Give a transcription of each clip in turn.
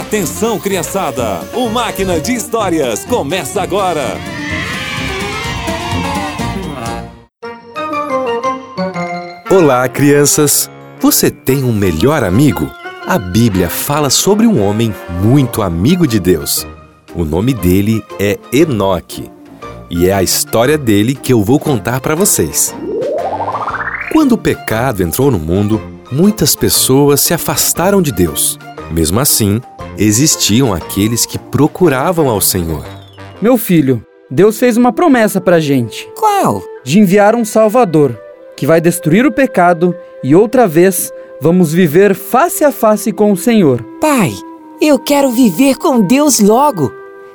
Atenção, criançada! O Máquina de Histórias começa agora! Olá, crianças! Você tem um melhor amigo? A Bíblia fala sobre um homem muito amigo de Deus. O nome dele é Enoque. E é a história dele que eu vou contar para vocês. Quando o pecado entrou no mundo, muitas pessoas se afastaram de Deus. Mesmo assim, existiam aqueles que procuravam ao Senhor. Meu filho, Deus fez uma promessa pra gente. Qual? De enviar um Salvador, que vai destruir o pecado e outra vez vamos viver face a face com o Senhor. Pai, eu quero viver com Deus logo.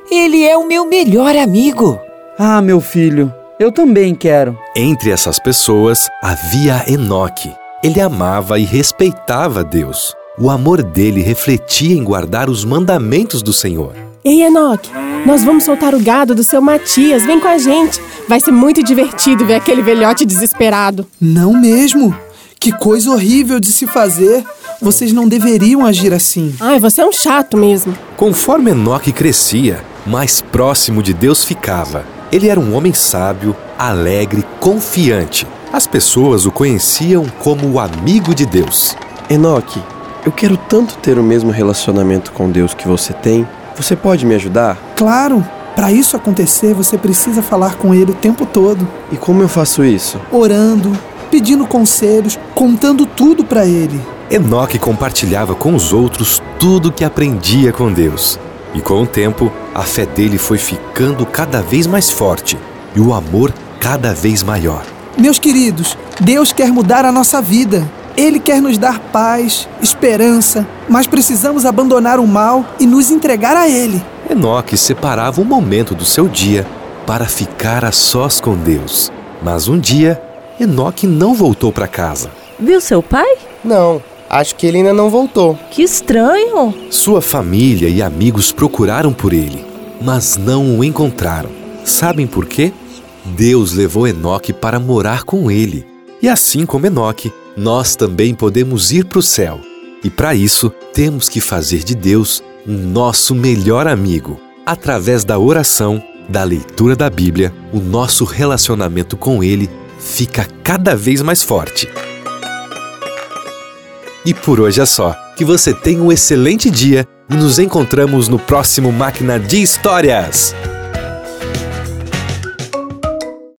Ele é o meu melhor amigo. Ah, meu filho, eu também quero. Entre essas pessoas havia Enoque. Ele amava e respeitava Deus. O amor dele refletia em guardar os mandamentos do Senhor. Ei, Enoque, nós vamos soltar o gado do seu Matias. Vem com a gente. Vai ser muito divertido ver aquele velhote desesperado. Não mesmo? Que coisa horrível de se fazer. Vocês não deveriam agir assim. Ai, você é um chato mesmo. Conforme Enoque crescia, mais próximo de Deus ficava. Ele era um homem sábio, alegre, confiante. As pessoas o conheciam como o amigo de Deus. Enoque, eu quero tanto ter o mesmo relacionamento com Deus que você tem. Você pode me ajudar? Claro, para isso acontecer, você precisa falar com ele o tempo todo, E como eu faço isso? orando, pedindo conselhos, contando tudo para ele. Enoque compartilhava com os outros tudo que aprendia com Deus. E com o tempo, a fé dele foi ficando cada vez mais forte e o amor cada vez maior. Meus queridos, Deus quer mudar a nossa vida. Ele quer nos dar paz, esperança, mas precisamos abandonar o mal e nos entregar a Ele. Enoque separava um momento do seu dia para ficar a sós com Deus. Mas um dia, Enoque não voltou para casa. Viu seu pai? Não, acho que ele ainda não voltou. Que estranho. Sua família e amigos procuraram por ele, mas não o encontraram. Sabem por quê? Deus levou Enoque para morar com ele. E assim como Enoque, nós também podemos ir para o céu. E para isso, temos que fazer de Deus um nosso melhor amigo. Através da oração, da leitura da Bíblia, o nosso relacionamento com Ele fica cada vez mais forte. E por hoje é só. Que você tenha um excelente dia e nos encontramos no próximo Máquina de Histórias.